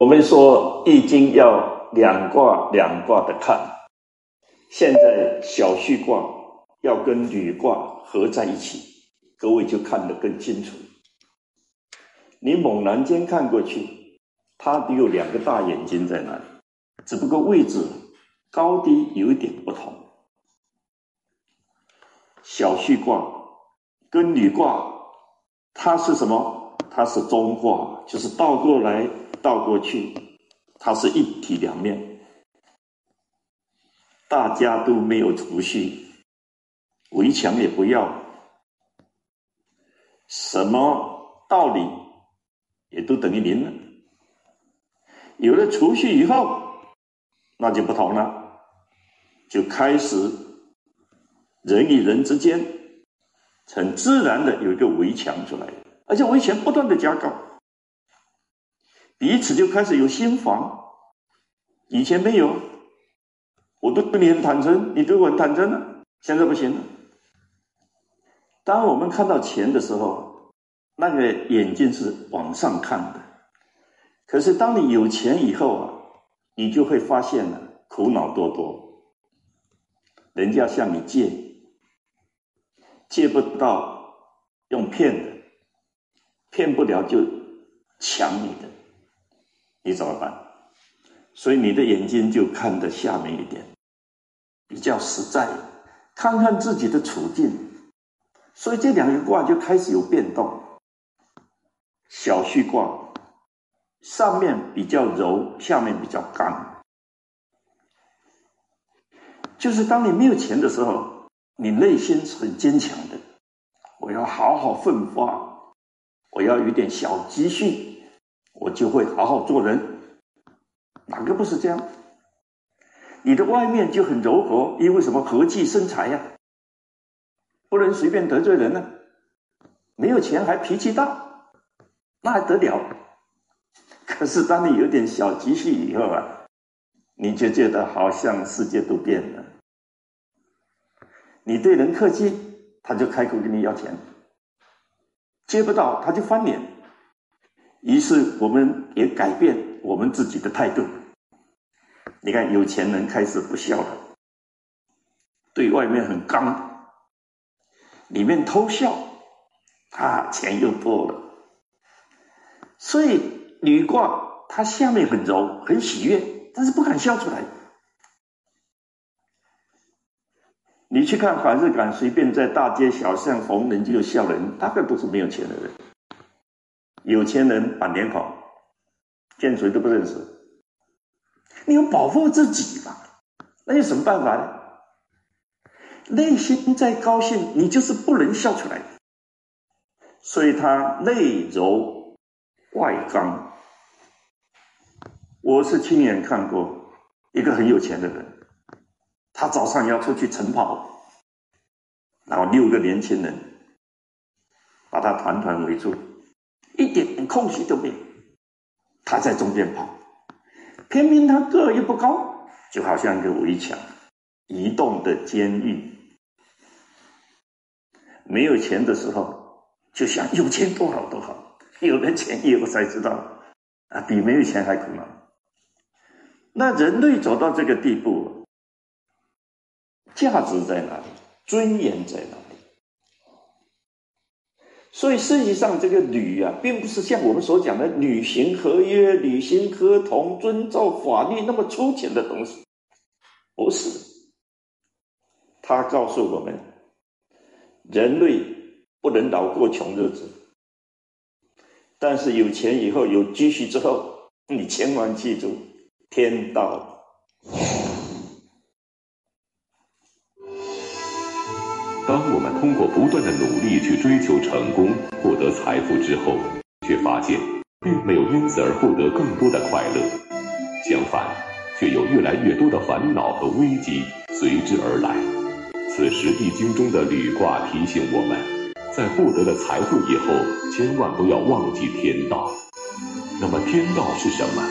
我们说易经要两卦两卦的看，现在小序卦要跟履卦合在一起，各位就看得更清楚。你猛然间看过去，它有两个大眼睛在那里，只不过位置高低有一点不同。小序卦跟履卦，它是什么？它是中卦，就是倒过来。倒过去，它是一体两面，大家都没有储蓄，围墙也不要，什么道理也都等于零了。有了储蓄以后，那就不同了，就开始人与人之间很自然的有一个围墙出来，而且围墙不断的加高。彼此就开始有心防，以前没有，我都对你很坦诚，你对我很坦诚了，现在不行了。当我们看到钱的时候，那个眼睛是往上看的，可是当你有钱以后啊，你就会发现了苦恼多多。人家向你借，借不到用骗的，骗不了就抢你的。你怎么办？所以你的眼睛就看得下面一点，比较实在，看看自己的处境。所以这两个卦就开始有变动。小序卦上面比较柔，下面比较刚。就是当你没有钱的时候，你内心是很坚强的。我要好好奋发，我要有点小积蓄。我就会好好做人，哪个不是这样？你的外面就很柔和，因为什么？和气生财呀，不能随便得罪人呢。没有钱还脾气大，那还得了？可是当你有点小积蓄以后啊，你就觉得好像世界都变了。你对人客气，他就开口跟你要钱；接不到，他就翻脸。于是，我们也改变我们自己的态度。你看，有钱人开始不笑了，对外面很刚，里面偷笑，啊，钱又多了。所以，女卦它下面很柔，很喜悦，但是不敢笑出来。你去看凡是敢，随便在大街小巷逢人就有笑人，大概都是没有钱的人。有钱人板脸好，见谁都不认识。你要保护自己嘛，那有什么办法呢？内心再高兴，你就是不能笑出来。所以他内柔外刚。我是亲眼看过一个很有钱的人，他早上要出去晨跑，然后六个年轻人把他团团围住。一点空隙都没有，他在中间跑，偏偏他个又不高，就好像一个围墙，移动的监狱。没有钱的时候，就想有钱多好多好，有了钱以后才知道，啊，比没有钱还苦恼。那人类走到这个地步，价值在哪里？尊严在哪？所以事实上，这个履啊，并不是像我们所讲的履行合约、履行合同、遵照法律那么粗浅的东西，不是。他告诉我们，人类不能老过穷日子，但是有钱以后、有积蓄之后，你千万记住，天道。当我们通过不断的努力去追求成功、获得财富之后，却发现并没有因此而获得更多的快乐，相反，却有越来越多的烦恼和危机随之而来。此时，《易经》中的履卦提醒我们，在获得了财富以后，千万不要忘记天道。那么，天道是什么？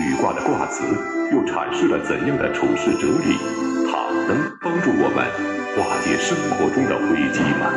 履卦的卦辞又阐释了怎样的处世哲理？它能帮助我们？生活中的危机吗？